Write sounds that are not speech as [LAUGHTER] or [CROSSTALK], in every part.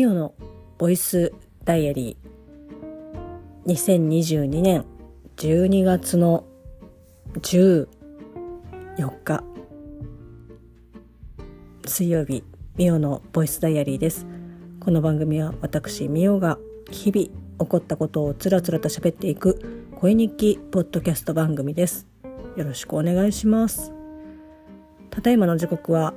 ミオのボイスダイアリー。2022年12月の14日。水曜日ミオのボイスダイアリーです。この番組は私ミオが日々起こったことをつらつらと喋っていく声日記ポッドキャスト番組です。よろしくお願いします。ただいまの時刻は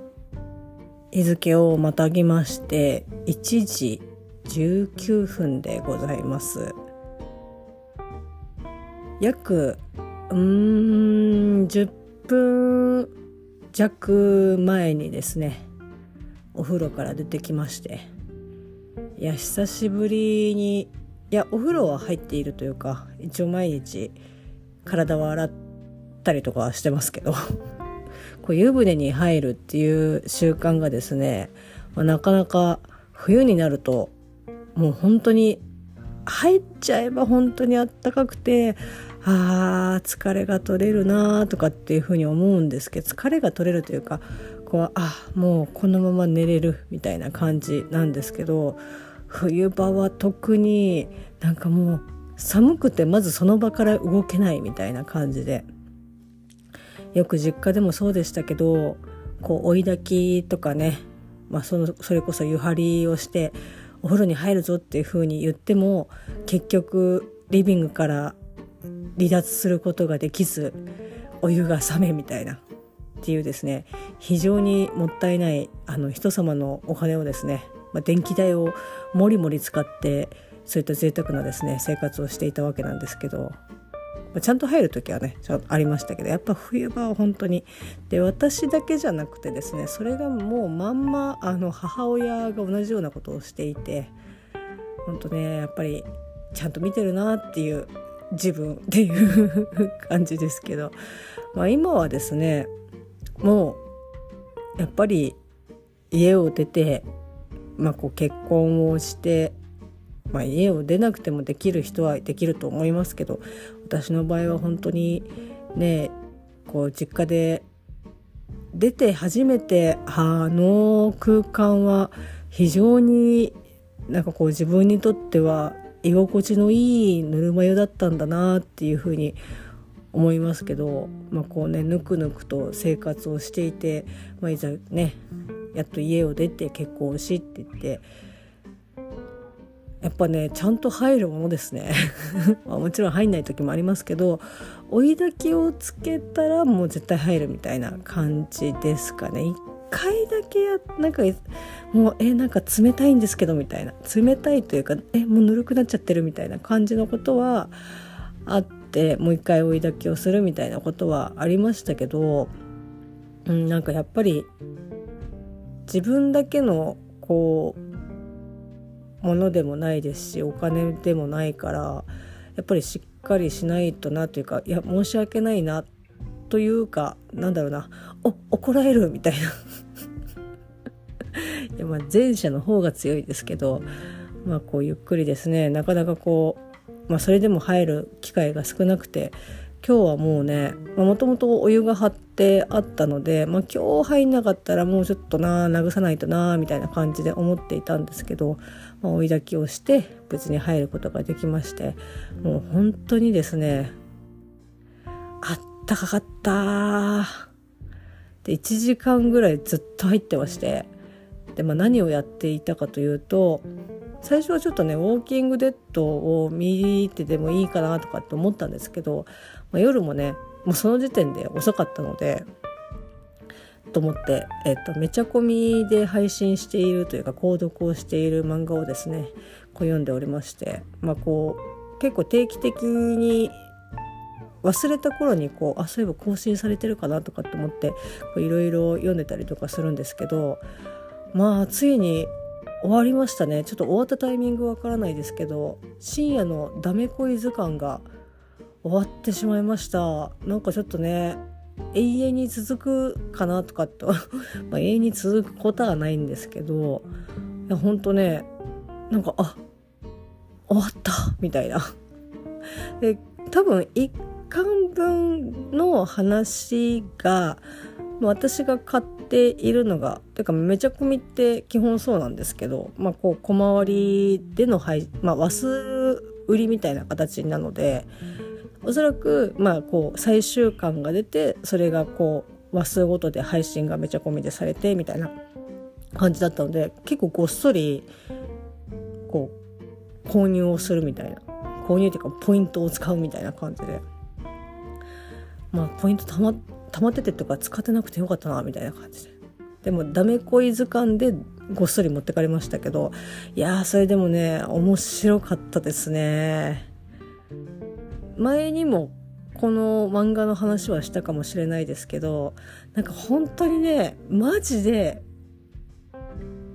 日付をまたぎまして1時19分でございます。約うん10分弱前にですねお風呂から出てきまして。いや久しぶりにいやお風呂は入っているというか一応毎日体は洗ったりとかはしてますけど。こう湯船に入るっていう習慣がですね、まあ、なかなか冬になるともう本当に入っちゃえば本当にあったかくてあー疲れが取れるなとかっていうふうに思うんですけど疲れが取れるというかこうあもうこのまま寝れるみたいな感じなんですけど冬場は特になんかもう寒くてまずその場から動けないみたいな感じでよく実家でもそうでしたけどこう追い炊きとかね、まあ、そのそれこそ湯張りをしてお風呂に入るぞっていう風に言っても結局リビングから離脱することができずお湯が冷めみたいなっていうですね非常にもったいないあの人様のお金をですね、まあ、電気代をもりもり使ってそういった贅沢なですね生活をしていたわけなんですけどちゃんと入る時はねちゃんありましたけどやっぱ冬場は本当に。で私だけじゃなくてですねそれがもうまんまあの母親が同じようなことをしていて本当ねやっぱりちゃんと見てるなっていう自分っていう感じですけど、まあ、今はですねもうやっぱり家を出て、まあ、こう結婚をしてまあ、家を出なくてもできる人はできると思いますけど私の場合は本当にねこう実家で出て初めてあの空間は非常になんかこう自分にとっては居心地のいいぬるま湯だったんだなっていうふうに思いますけど、まあ、こうねぬくぬくと生活をしていて、まあ、いざねやっと家を出て結婚しって言ってやっぱねちゃんと入るものですね。[LAUGHS] まあ、もちろん入んない時もありますけど追い炊きをつけたらもう絶対入るみたいな感じですかね。一回だけやなんかもうえなんか冷たいんですけどみたいな。冷たいというかえもうぬるくなっちゃってるみたいな感じのことはあってもう一回追い炊きをするみたいなことはありましたけど、うん、なんかやっぱり自分だけのこうものでもないですしお金でもないからやっぱりしっかりしないとなというかいや申し訳ないなというかなんだろうなお怒られるみたいな。[LAUGHS] いやまあ前者の方が強いですけどまあこうゆっくりですねなかなかこう、まあ、それでも入る機会が少なくて今日はもうねもともとお湯が張ってあったので、まあ、今日入んなかったらもうちょっとな流さないとなみたいな感じで思っていたんですけど、まあ、追い炊きをして無事に入ることができましてもう本当にですねあったかかったで1時間ぐらいずっと入ってましてで、まあ、何をやっていたかというと最初はちょっとねウォーキングデッドを見てでもいいかなとかって思ったんですけど、まあ、夜もねもうその時点で遅かったのでと思って、えっと、めちゃ込みで配信しているというか購読をしている漫画をですねこう読んでおりまして、まあ、こう結構定期的に忘れた頃にこうあそういえば更新されてるかなとかって思っていろいろ読んでたりとかするんですけどまあついに終わりましたね。ちょっと終わったタイミングわからないですけど深夜のダメ恋図鑑が終わってしまいました。なんかちょっとね永遠に続くかなとかと [LAUGHS] ま永遠に続くことはないんですけどいやほんとねなんかあ終わったみたいな。[LAUGHS] で多分1巻分の話が私が買っているのがてかめちゃ込みって基本そうなんですけど、まあ、こう小回りでの配、まあ、和数売りみたいな形なのでおそらくまあこう最終巻が出てそれがこう話数ごとで配信がめちゃ込みでされてみたいな感じだったので結構ごっそりこう購入をするみたいな購入っていうかポイントを使うみたいな感じで。まあポイントたま溜まっててとか使ってなくてよかったなみたいな感じで。でもダメ恋図鑑でごっそり持ってかれましたけどいやーそれでもね面白かったですね。前にもこの漫画の話はしたかもしれないですけどなんか本当にねマジで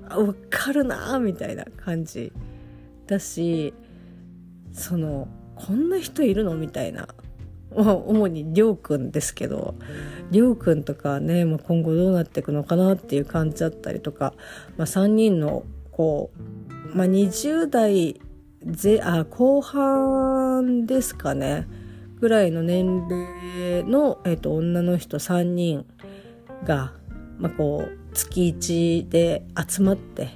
わかるなーみたいな感じだしそのこんな人いるのみたいな主にりょうくんですけどりょうくんとかね、まあ、今後どうなっていくのかなっていう感じだったりとか、まあ、3人のこう、まあ、20代ぜあ後半ですかね。ぐらいの年齢の、えーと、女の人3人が、まあ、こう月1で集まって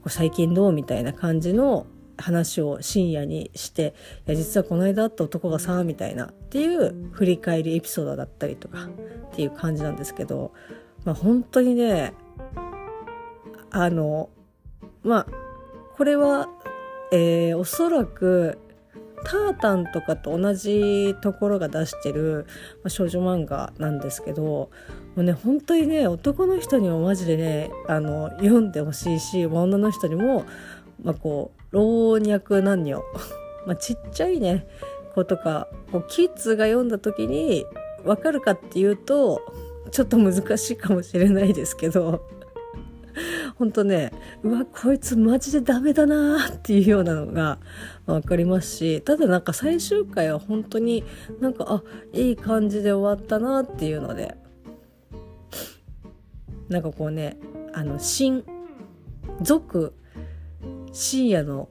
こう最近どうみたいな感じの話を深夜にして「いや実はこの間会った男がさ」みたいなっていう振り返りエピソードだったりとかっていう感じなんですけど、まあ、本当にねあのまあこれは、えー、おそらくタータンとかと同じところが出してる、ま、少女漫画なんですけどもうね本当にね男の人にもマジでねあの読んでほしいし女の人にも、まあ、こう老若男女 [LAUGHS] まあちっちゃいね子とかこうキッズが読んだ時に分かるかっていうとちょっと難しいかもしれないですけどほんとねうわこいつマジでダメだなっていうようなのが分かりますしただなんか最終回は本当になんかあいい感じで終わったなっていうのでなんかこうねあの新続深夜の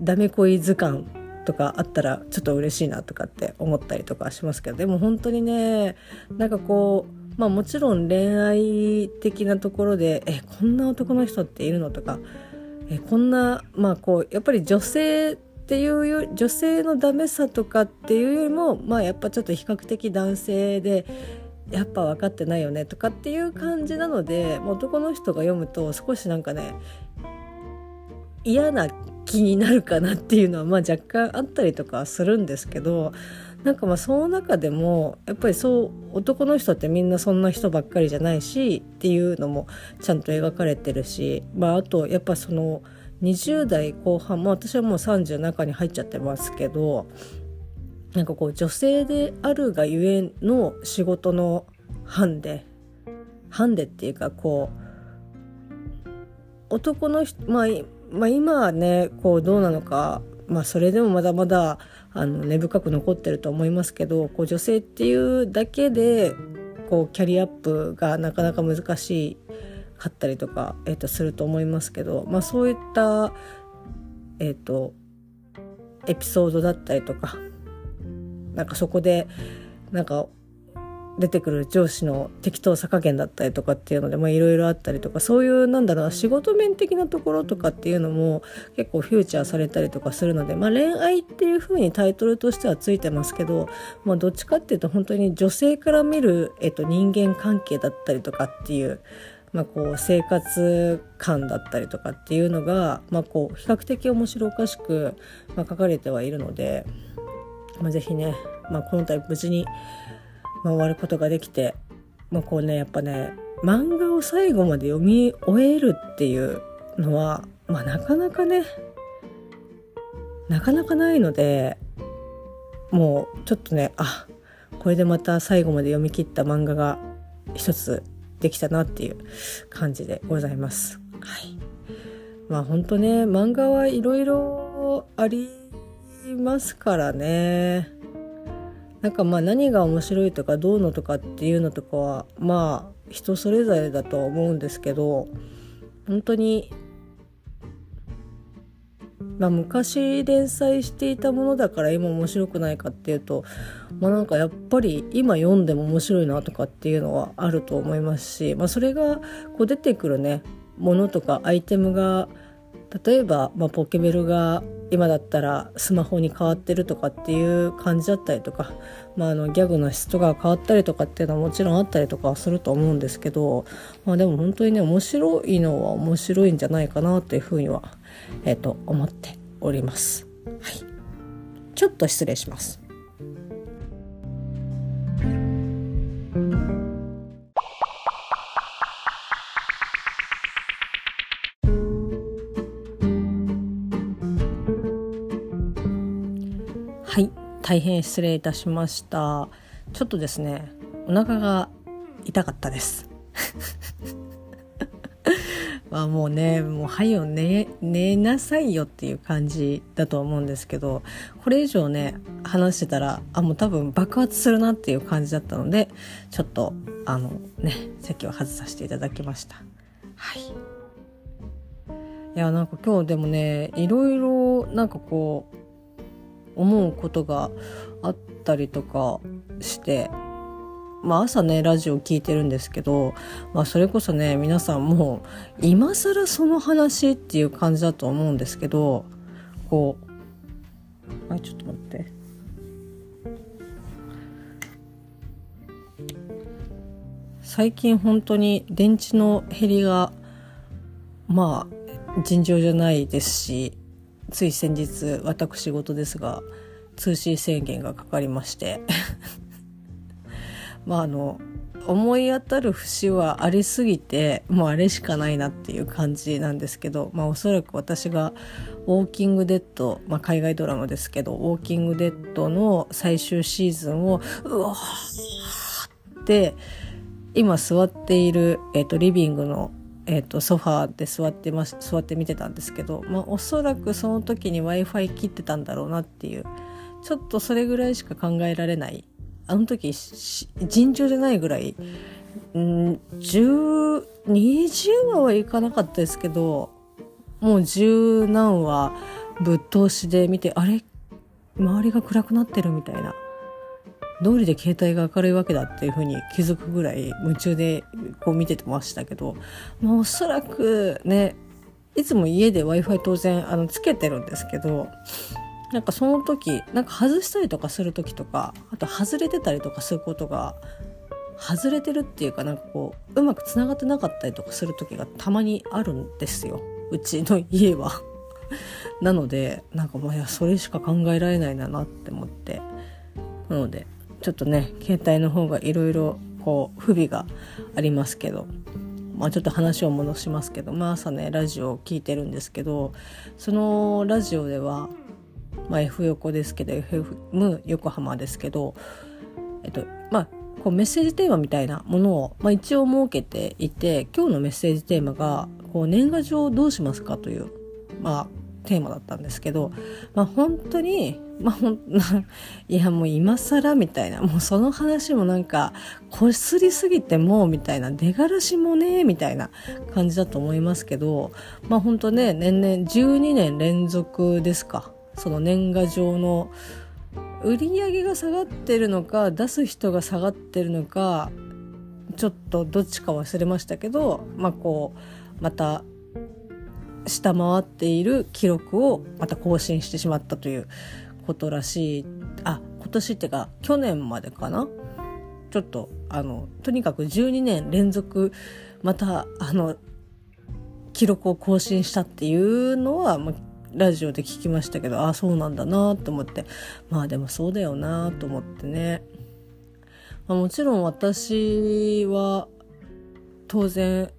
ダメ恋図鑑とかあったらちょっと嬉しいなとかって思ったりとかしますけどでも本当にねなんかこうまあもちろん恋愛的なところでえこんな男の人っているのとかえこんなまあこうやっぱり女性っていうよ女性のダメさとかっていうよりもまあやっぱちょっと比較的男性でやっぱ分かってないよねとかっていう感じなので男の人が読むと少しなんかね嫌な気になるかなっていうのはまあ若干あったりとかするんですけどなんかまあその中でもやっぱりそう男の人ってみんなそんな人ばっかりじゃないしっていうのもちゃんと描かれてるし、まあ、あとやっぱその20代後半、まあ、私はもう30中に入っちゃってますけどなんかこう女性であるがゆえの仕事のハンデハンデっていうかこう男の人まあまあ、今はねこうどうなのか、まあ、それでもまだまだあの根深く残ってると思いますけどこう女性っていうだけでこうキャリアアップがなかなか難しかったりとか、えー、とすると思いますけど、まあ、そういった、えーとエピソードだったりとかなんかそこでなんか出てくる上司の適当さ加減だったりとかっていうのでいろいろあったりとかそういうなんだろうな仕事面的なところとかっていうのも結構フューチャーされたりとかするので、まあ、恋愛っていう風にタイトルとしてはついてますけど、まあ、どっちかっていうと本当に女性から見る、えっと、人間関係だったりとかっていう。まあ、こう生活感だったりとかっていうのが、まあ、こう比較的面白おかしく、まあ、書かれてはいるので、まあ、ぜひね、まあ、この度無事にまあ、終わることができて、まあ、こうねやっぱね漫画を最後まで読み終えるっていうのは、まあ、なかなかねなかなかないのでもうちょっとねあこれでまた最後まで読み切った漫画が一つできたなっていう感じでございます。はい、まあ本当ね漫画はいろいろありますからね。なんかまあ何が面白いとかどうのとかっていうのとかはまあ人それぞれだとは思うんですけど本当にまあ、昔連載していたものだから今面白くないかっていうと、まあ、なんかやっぱり今読んでも面白いなとかっていうのはあると思いますし、まあ、それがこう出てくるねものとかアイテムが例えば、まあ、ポケベルが今だったらスマホに変わってるとかっていう感じだったりとか、まあ、あのギャグの質とか変わったりとかっていうのはもちろんあったりとかはすると思うんですけど、まあ、でも本当にね面白いのは面白いんじゃないかなというふうには、えー、と思っております。はい、ちょっと失礼します。大変失礼いたしました。ちょっとですねお腹が痛かったです。[LAUGHS] まあもうねもうはよ寝寝なさいよっていう感じだと思うんですけどこれ以上ね話してたらあもう多分爆発するなっていう感じだったのでちょっとあのね席を外させていただきました。はい。いやなんか今日でもねいろいろなんかこう思うことがあったりとかしてまあ朝ねラジオ聞いてるんですけど、まあ、それこそね皆さんもう今更その話っていう感じだと思うんですけどこうあちょっと待って。最近本当に電池の減りがまあ尋常じゃないですしつい先日私事ですが通信制限がかかりまして。[LAUGHS] まああの思い当たる節はありすぎてもうあれしかないなっていう感じなんですけど、まあ、おそらく私が「ウォーキング・デッド」まあ、海外ドラマですけど「ウォーキング・デッド」の最終シーズンをうわーって今座っている、えーとリビングのえーと、ソファーで座ってま座って見てたんですけど、まあ、おそらくその時に w i f i 切ってたんだろうなっていうちょっとそれぐらいしか考えられない。あの時尋常じゃないぐらいん10 20話はいかなかったですけどもう十何話ぶっ通しで見てあれ？周りが暗くなってるみたいな。通りで携帯が明るいわけだっていうふうに気づくぐらい夢中でこう見ててましたけど、まあ、おそらくねいつも家で w i f i 当然あのつけてるんですけどなんかその時なんか外したりとかする時とかあと外れてたりとかすることが外れてるっていうかなんかこううまくつながってなかったりとかする時がたまにあるんですようちの家は。[LAUGHS] なのでなんかまあいやそれしか考えられないんだなって思ってなのでちょっとね携帯の方がいろいろこう不備がありますけどまあ、ちょっと話を戻しますけど、まあ、朝ねラジオを聞いてるんですけどそのラジオでは、まあ、F 横ですけど FM 横浜ですけど、えっとまあ、こうメッセージテーマみたいなものを、まあ、一応設けていて今日のメッセージテーマがこう年賀状どうしますかという、まあ、テーマだったんですけど、まあ、本当に、まあ、ほん [LAUGHS] いやもう今更みたいなもうその話もなんかこすりすぎてもうみたいな出がらしもねみたいな感じだと思いますけどまあ本当ね年々12年連続ですか。その年賀状の売り上げが下がってるのか出す人が下がってるのかちょっとどっちか忘れましたけどまあこうまた下回っている記録をまた更新してしまったということらしい。あ今年ってか去年までかな？ちょっとあのとにかく12年連続またあの記録を更新したっていうのは、まラジオで聞きましたけどああそうなんだなと思って。まあでもそうだよなと思ってね、まあ、もちろん私は当然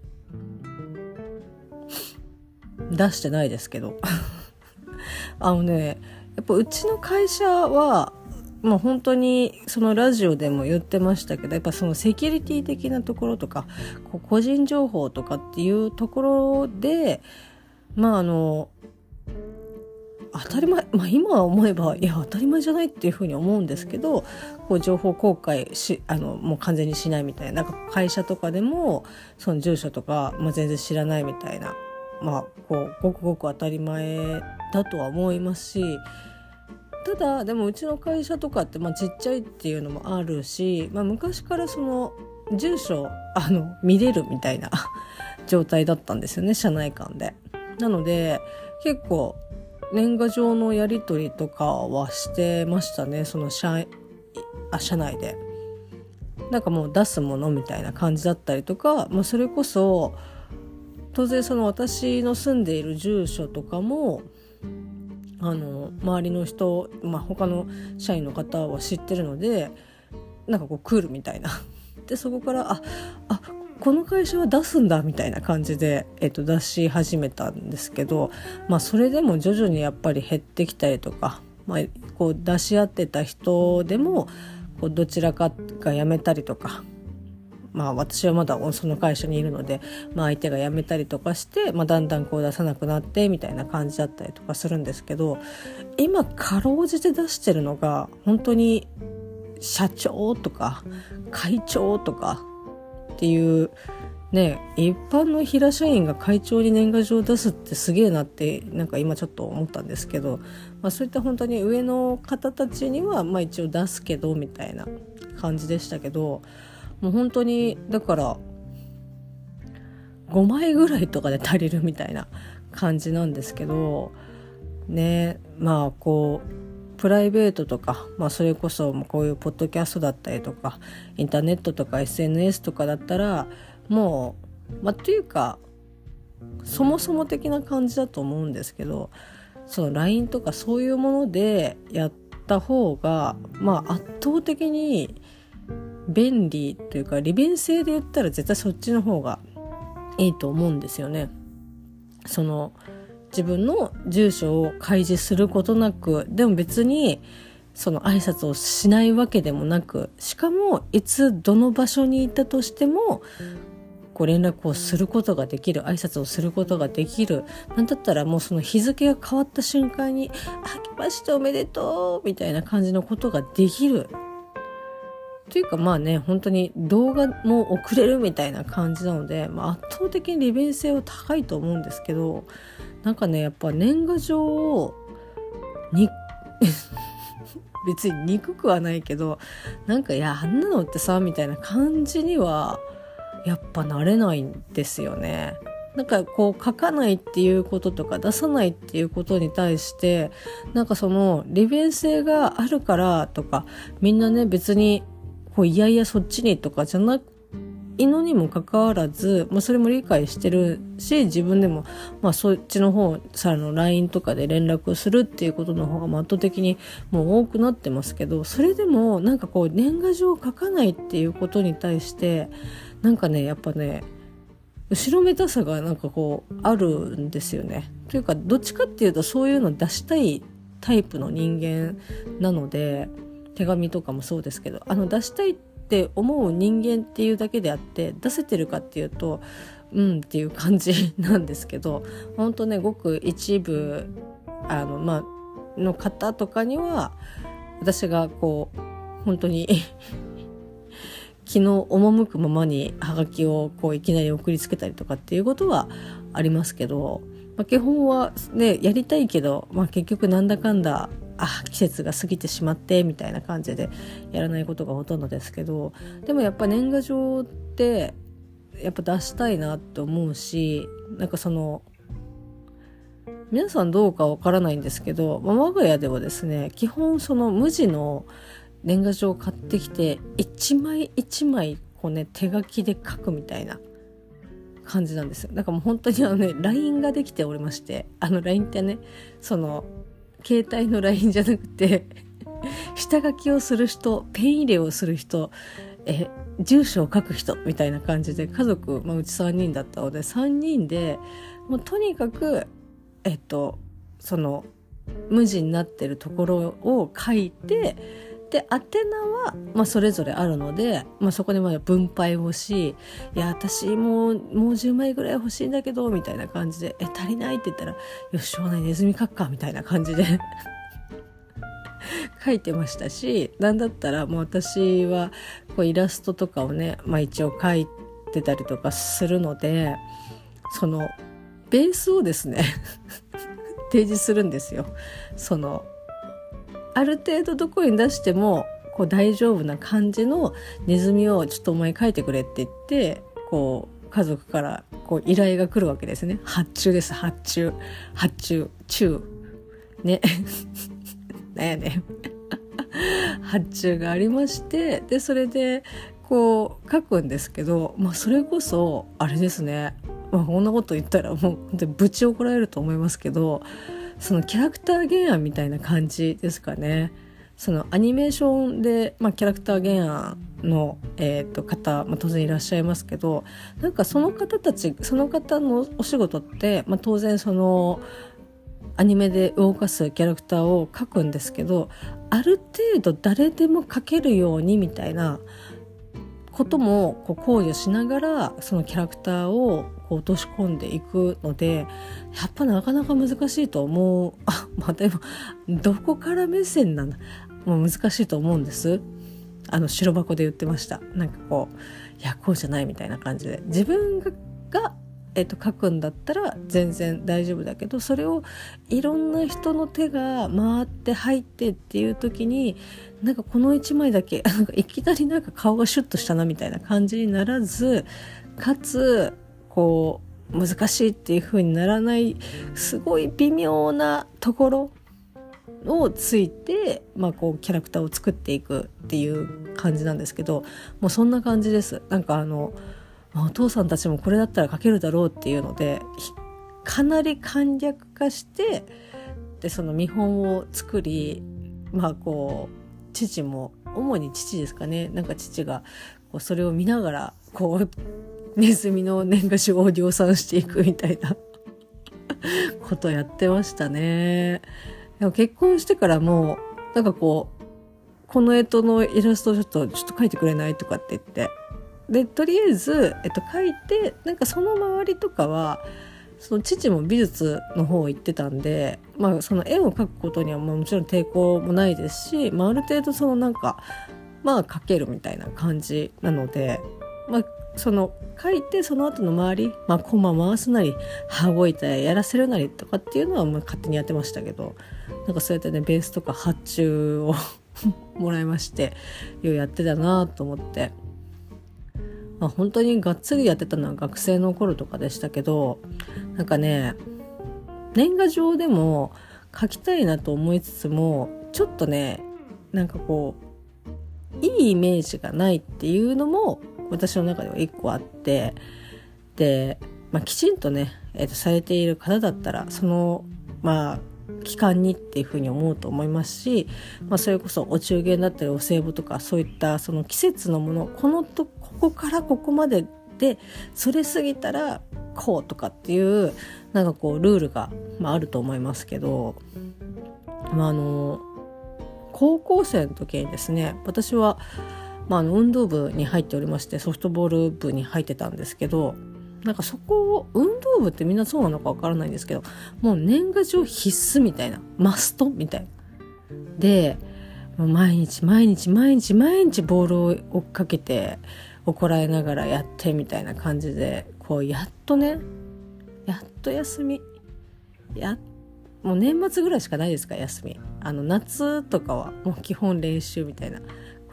出してないですけど。[LAUGHS] あのねやっぱうちの会社はもう本当にそのラジオでも言ってましたけどやっぱそのセキュリティ的なところとか個人情報とかっていうところでまああの当たり前、まあ、今思えばいや当たり前じゃないっていうふうに思うんですけどこう情報公開しあのもう完全にしないみたいななんか会社とかでもその住所とか、まあ、全然知らないみたいなまあこうごくごく当たり前だとは思いますしただでもうちの会社とかって、まあ、ちっちゃいっていうのもあるし、まあ、昔からその住所あの見れるみたいな [LAUGHS] 状態だったんですよね社内間で。なので結構年賀状のやり取りとかはしてましたねその社あ社内で。なんかもう出すものみたいな感じだったりとか、まあ、それこそ当然その私の住んでいる住所とかもあの周りの人、まあ、他の社員の方は知ってるのでなんかこうクールみたいな。[LAUGHS] でそこからああこの会社は出すんだみたいな感じで、えっと、出し始めたんですけど、まあ、それでも徐々にやっぱり減ってきたりとか、まあ、こう出し合ってた人でもこうどちらかが辞めたりとか。まあ私はまだその会社にいるので、まあ相手が辞めたりとかして、まあだんだんこう出さなくなってみたいな感じだったりとかするんですけど、今かろうじて出してるのが本当に社長とか会長とかっていうね一般の平社員が会長に年賀状を出すってすげえなってなんか今ちょっと思ったんですけど、まあ、そういった本当に上の方たちにはまあ一応出すけどみたいな感じでしたけどもう本当にだから5枚ぐらいとかで足りるみたいな感じなんですけどねまあこうプライベートとか、まあ、それこそこういうポッドキャストだったりとかインターネットとか SNS とかだったらもうまあというかそもそも的な感じだと思うんですけどその LINE とかそういうものでやった方がまあ圧倒的に便利というか利便性で言ったら絶対そっちの方がいいと思うんですよね。その自分の住所を開示することなくでも別にその挨拶をしないわけでもなくしかもいつどの場所にいたとしてもこう連絡をすることができる挨拶をすることができるなんだったらもうその日付が変わった瞬間に「あけましておめでとう」みたいな感じのことができるというかまあね本当に動画も送れるみたいな感じなので、まあ、圧倒的に利便性は高いと思うんですけどなんかねやっぱ年賀状をに [LAUGHS] 別に憎くはないけどなんかいやあんなのってさみたいな感じにはやっぱなれないんですよね。なんかこう書かないっていうこととか出さないっていうことに対してなんかその利便性があるからとかみんなね別にこういやいやそっちにとかじゃなくいのにもかかわらず、まあ、それも理解してるし自分でも、まあ、そっちの方さの LINE とかで連絡するっていうことの方が圧倒的にもう多くなってますけどそれでもなんかこう年賀状を書かないっていうことに対してなんかねやっぱね後ろめたさがなんかこうあるんですよね。というかどっちかっていうとそういうの出したいタイプの人間なので手紙とかもそうですけどあの出したいって思う人間っていうだけであって出せてるかっていうとうんっていう感じなんですけど本当ねごく一部あのまの方とかには私がこう本当に [LAUGHS] 気の赴くままにハガキをこういきなり送りつけたりとかっていうことはありますけど、まあ、基本はねやりたいけど、まあ、結局なんだかんだあ季節が過ぎてしまってみたいな感じでやらないことがほとんどですけどでもやっぱ年賀状ってやっぱ出したいなって思うしなんかその皆さんどうかわからないんですけど、まあ、我が家ではですね基本その無地の年賀状を買ってきて一枚一枚こうね手書きで書くみたいな感じなんですよ。だからもう本当にあのね LINE ができておりましてあの LINE ってねその携帯の LINE じゃなくて [LAUGHS] 下書きをする人ペン入れをする人え住所を書く人みたいな感じで家族、まあ、うち3人だったので3人でもうとにかくえっとその無地になってるところを書いてで宛名は、まあ、それぞれあるので、まあ、そこでま分配をし「いや私もうもう10枚ぐらい欲しいんだけど」みたいな感じで「え足りない?」って言ったら「よししょうがないネズミ書くか」みたいな感じで [LAUGHS] 書いてましたし何だったらもう私はこうイラストとかをね、まあ、一応書いてたりとかするのでそのベースをですね [LAUGHS] 提示するんですよ。そのある程度どこに出してもこう大丈夫な感じのネズミをちょっとお前描いてくれって言ってこう家族からこう依頼が来るわけですね。発注です発注。発注。中ね。[LAUGHS] なんやね [LAUGHS] 発注がありましてでそれでこう書くんですけど、まあ、それこそあれですね、まあ、こんなこと言ったらもう本当にぶち怒られると思いますけどそのキャラクター原案みたいな感じですかね。そのアニメーションで、まあ、キャラクター原案の、えー、と方、まあ、当然いらっしゃいますけどなんかその方たちその方のお仕事って、まあ、当然そのアニメで動かすキャラクターを描くんですけどある程度誰でも描けるようにみたいなこともこう考慮しながらそのキャラクターをこう落とし込んでいくのでやっぱなかなか難しいと思う。[LAUGHS] あまあでもどこから目線なんだ。もう難しいと思うんです。あの白箱で言ってました。なんかこういやこうじゃないみたいな感じで。自分ががえっと、書くんだったら全然大丈夫だけどそれをいろんな人の手が回って入ってっていう時になんかこの1枚だけ [LAUGHS] なんかいきなりなんか顔がシュッとしたなみたいな感じにならずかつこう難しいっていう風にならないすごい微妙なところをついて、まあ、こうキャラクターを作っていくっていう感じなんですけどもうそんな感じです。なんかあのお父さんたちもこれだったら書けるだろうっていうのでかなり簡略化してでその見本を作りまあこう父も主に父ですかねなんか父がこうそれを見ながらこうネズミの年賀状を量産していくみたいなことやってましたね。でも結婚してからもなんかこうこの干支のイラストちょっとちょっと描いてくれないとかって言ってでとりあえず、えっと、書いてなんかその周りとかはその父も美術の方行ってたんで、まあ、その絵を描くことにはもちろん抵抗もないですし、まあ、ある程度そのなんかまあ描けるみたいな感じなので、まあ、その書いてその後の周り、まあ、コマ回すなり羽動いたやらせるなりとかっていうのはまあ勝手にやってましたけどなんかそうやってねベースとか発注を [LAUGHS] もらいましてようやってたなと思って。まあ、本当にがっつりやってたのは学生の頃とかでしたけどなんかね年賀状でも書きたいなと思いつつもちょっとねなんかこういいイメージがないっていうのも私の中では一個あってで、まあ、きちんとね、えー、とされている方だったらそのまあ期間にっていうふうに思うと思いますし、まあ、それこそお中元だったりお歳暮とかそういったその季節のものこのとここからここまででそれ過ぎたらこうとかっていうなんかこうルールが、まあ、あると思いますけど、まあ、あの高校生の時にですね私は、まあ、運動部に入っておりましてソフトボール部に入ってたんですけどなんかそこを運動部ってみんなそうなのかわからないんですけどもう年賀状必須みたいなマストみたいな。で毎日毎日毎日毎日ボールを追っかけて怒られながらやってみたいな感じでこうやっとねやっと休みやもう年末ぐらいしかないですか休みあの夏とかはもう基本練習みたいな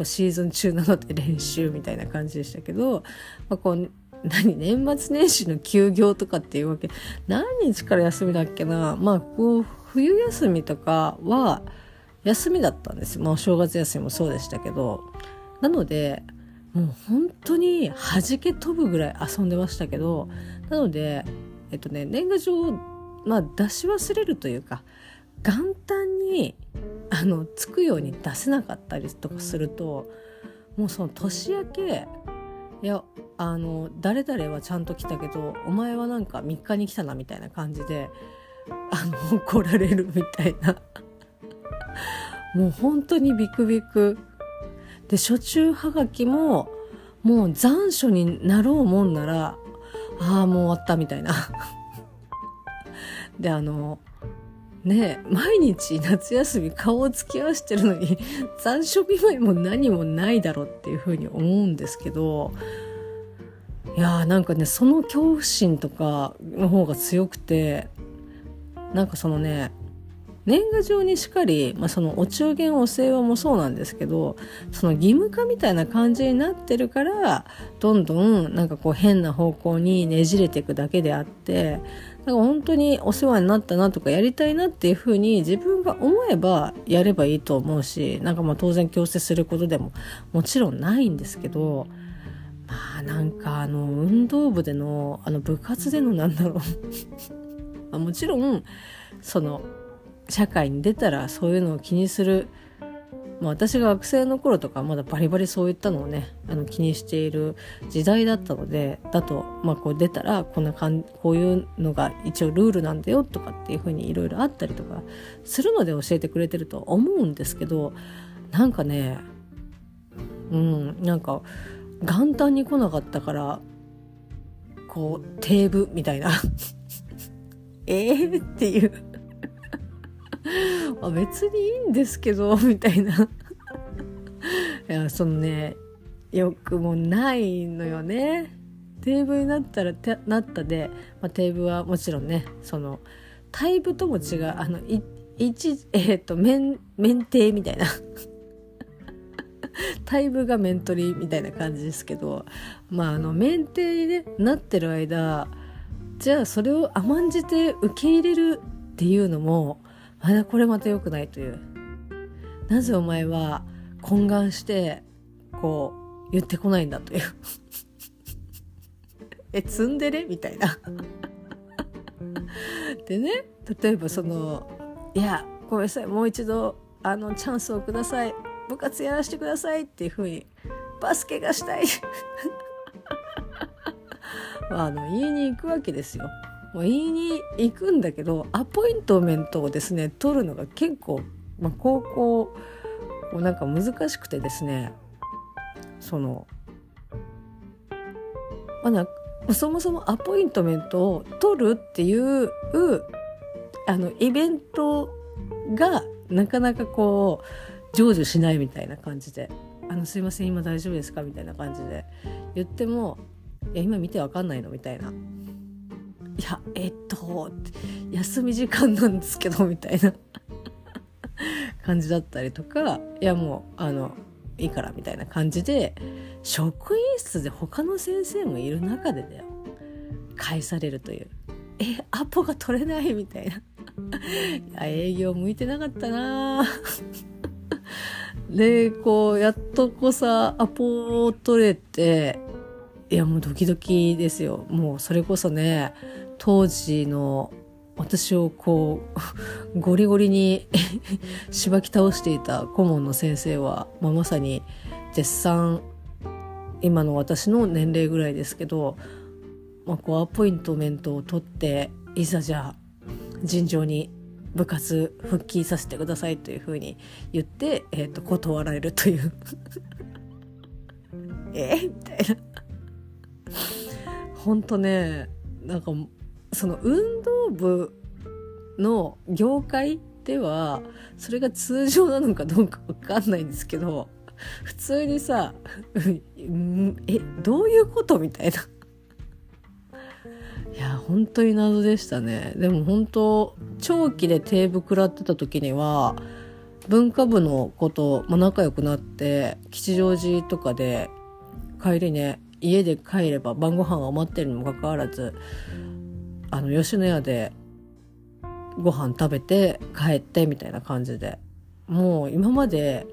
うシーズン中なので練習みたいな感じでしたけど、まあ、こう何年末年始の休業とかっていうわけ何日から休みだっけなまあこう冬休みとかは休みだったんです。よ、まあ、お正月休みもそうでしたけど。なのでもう本当に弾け飛ぶぐらい遊んでましたけどなのでえっとね年賀状まあ出し忘れるというか元旦にあのつくように出せなかったりとかするともうその年明けいやあの誰々はちゃんと来たけどお前はなんか3日に来たなみたいな感じであの怒られるみたいな。もう本当にビクビク。で初中はがきももう残暑になろうもんならああもう終わったみたいな。であのね毎日夏休み顔を突き合わせてるのに [LAUGHS] 残暑見舞いも何もないだろうっていうふうに思うんですけどいやーなんかねその恐怖心とかの方が強くてなんかそのね年賀状にしっかり、まあ、そのお中元お歳暮もそうなんですけどその義務化みたいな感じになってるからどんどんなんかこう変な方向にねじれていくだけであってなんか本当にお世話になったなとかやりたいなっていうふうに自分が思えばやればいいと思うしなんかまあ当然強制することでももちろんないんですけどまあなんかあの運動部でのあの部活でのなんだろう。[LAUGHS] あもちろんその社会に出たらそういうのを気にする、まあ、私が学生の頃とかまだバリバリそういったのをねあの気にしている時代だったのでだと、まあ、こう出たらこんなかんこういうのが一応ルールなんだよとかっていうふうにいろいろあったりとかするので教えてくれてると思うんですけどなんかねうんなんか元旦に来なかったからこうテーブみたいな。[LAUGHS] ええっていう。[LAUGHS] あ別にいいんですけど [LAUGHS] みたいな。いやそのねよくもないのよね。テーブルになったらなったで、まあ、テーブルはもちろんねそのタイプとも違うあのい一えっ、ー、と面面亭みたいな。[LAUGHS] タイプが面取りみたいな感じですけどまああの面亭に、ね、なってる間じゃあそれを甘んじて受け入れるっていうのもまだこれまた良くないという。なぜお前は懇願してこう言ってこないんだという。[LAUGHS] え積んでね？みたいな。[LAUGHS] でね例えばその「いやごめんなさい。もう一度あのチャンスをください。部活やらせてください」っていうふうに「バスケがしたい」[LAUGHS] まあ、あの言いに行くわけですよ。もう言いに行くんだけどアポイントメントをですね取るのが結構、まあ、高校なんか難しくてですねそのまあ、そもそもアポイントメントを取るっていうあのイベントがなかなかこう成就しないみたいな感じで「あのすいません今大丈夫ですか?」みたいな感じで言っても「いや今見てわかんないの?」みたいないやえっと休み時間なんですけどみたいな。[LAUGHS] 感じだったりとかいやもうあのいいからみたいな感じで職員室で他の先生もいる中でだよ。返されるという。えアポが取れないみたいな。[LAUGHS] いや営業向いてなかったな。[LAUGHS] でこうやっとこさアポを取れていやもうドキドキですよ。もうそれこそね当時の私をこう [LAUGHS] ゴリゴリに [LAUGHS] しばき倒していた顧問の先生は、まあ、まさに絶賛今の私の年齢ぐらいですけど、まあ、こうアポイントメントを取っていざじゃあ尋常に部活復帰させてくださいというふうに言って、えー、と断られるという。[LAUGHS] えみたいな。本当ねなんかその運動部の業界ではそれが通常なのかどうか分かんないんですけど普通にさえどういうことみたいな。いや本当に謎でしたね。でも本当長期でテーブ食らってた時には文化部の子と、ま、仲良くなって吉祥寺とかで帰りね家で帰れば晩ご飯が余ってるにもかかわらずあの吉野家でご飯食べて帰ってみたいな感じでもう今まで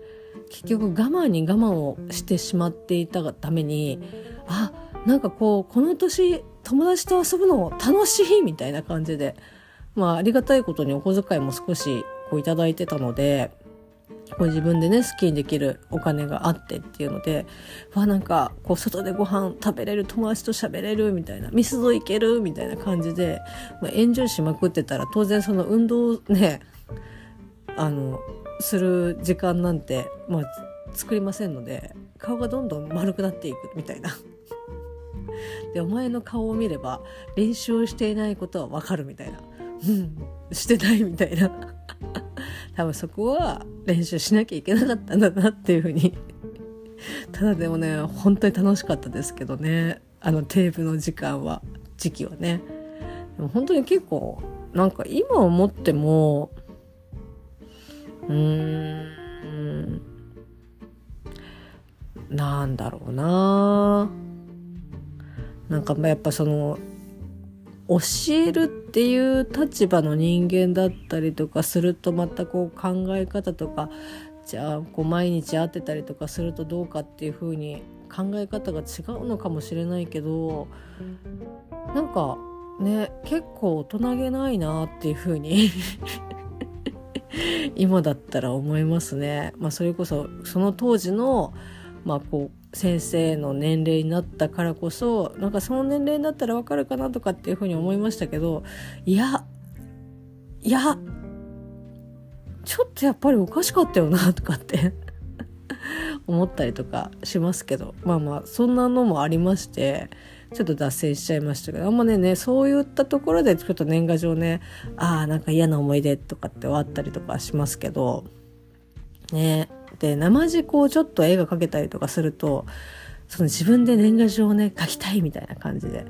結局我慢に我慢をしてしまっていたがためにあなんかこうこの年友達と遊ぶの楽しいみたいな感じでまあありがたいことにお小遣いも少しこういただいてたのでこう自分でね好きにできるお金があってっていうのでわなんかこう外でご飯食べれる友達と喋れるみたいなミスド行けるみたいな感じで、まあ、エンジョイしまくってたら当然その運動ね [LAUGHS] あのする時間なんて、まあ、作りませんので顔がどんどん丸くなっていくみたいな。[LAUGHS] でお前の顔を見れば練習をしていないことはわかるみたいな。うんしてないみたいな。[LAUGHS] 多分そこは練習しなきゃいけなかったんだなっていうふうに。[LAUGHS] ただでもね本当に楽しかったですけどね。あのテープの時間は時期はね。でも本当に結構なんか今思ってもうーんなんだろうな。なんかやっぱその教えるっていう立場の人間だったりとかするとまたこう考え方とかじゃあこう毎日会ってたりとかするとどうかっていう風に考え方が違うのかもしれないけどなんかね結構大人げないなっていう風に [LAUGHS] 今だったら思いますね。まあ、それこそその当時のまあこう先生の年齢になったからこそなんかその年齢になったらわかるかなとかっていうふうに思いましたけどいやいやちょっとやっぱりおかしかったよなとかって [LAUGHS] 思ったりとかしますけどまあまあそんなのもありましてちょっと脱線しちゃいましたけどあんまねねそういったところでちょっと年賀状ねああなんか嫌な思い出とかって終わったりとかしますけどねで生地こうちょっと絵が描けたりとかするとその自分で年賀状をね描きたいみたいな感じで。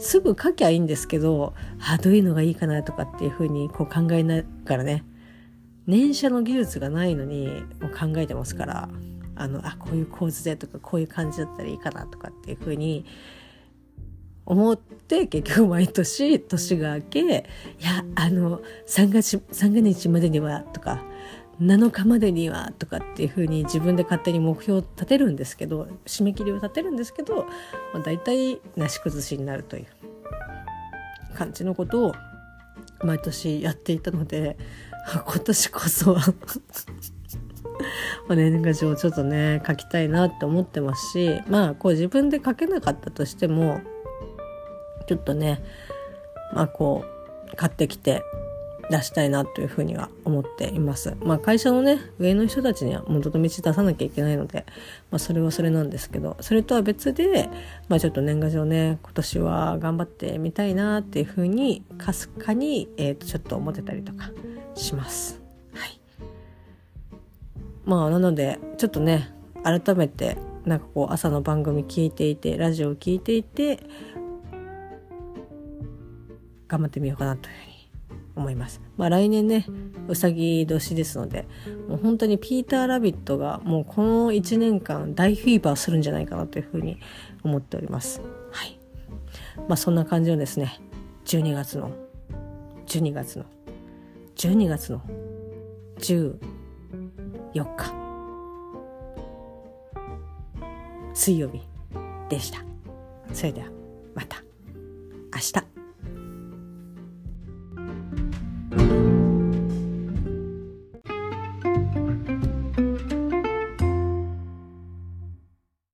すぐ書きゃいいんですけどあどういうのがいいかなとかっていうふうにこう考えながらね念写の技術がないのにもう考えてますからあのあこういう構図でとかこういう感じだったらいいかなとかっていうふうに思って結局毎年年が明けいやあの三が三が日までにはとか7日までにはとかっていうふうに自分で勝手に目標を立てるんですけど締め切りを立てるんですけど、まあ、大体なし崩しになるという感じのことを毎年やっていたので今年こそは [LAUGHS] 年賀状をちょっとね書きたいなって思ってますしまあこう自分で書けなかったとしてもちょっとねまあこう買ってきて出したいなというふうには思っています。まあ会社のね、上の人たちには元の道出さなきゃいけないので、まあそれはそれなんですけど、それとは別で、まあちょっと年賀状ね、今年は頑張ってみたいなっていうふうに、かすかに、えっ、ー、と、ちょっと思ってたりとかします。はい。まあなので、ちょっとね、改めて、なんかこう朝の番組聞いていて、ラジオを聞いていて、頑張ってみようかなというふうに思います。まあ、来年ねうさぎ年ですのでもう本当にピーター・ラビットがもうこの1年間大フィーバーするんじゃないかなというふうに思っております。はいまあ、そんな感じのですね12月の12月の12月の14日水曜日でした。それではまた明日。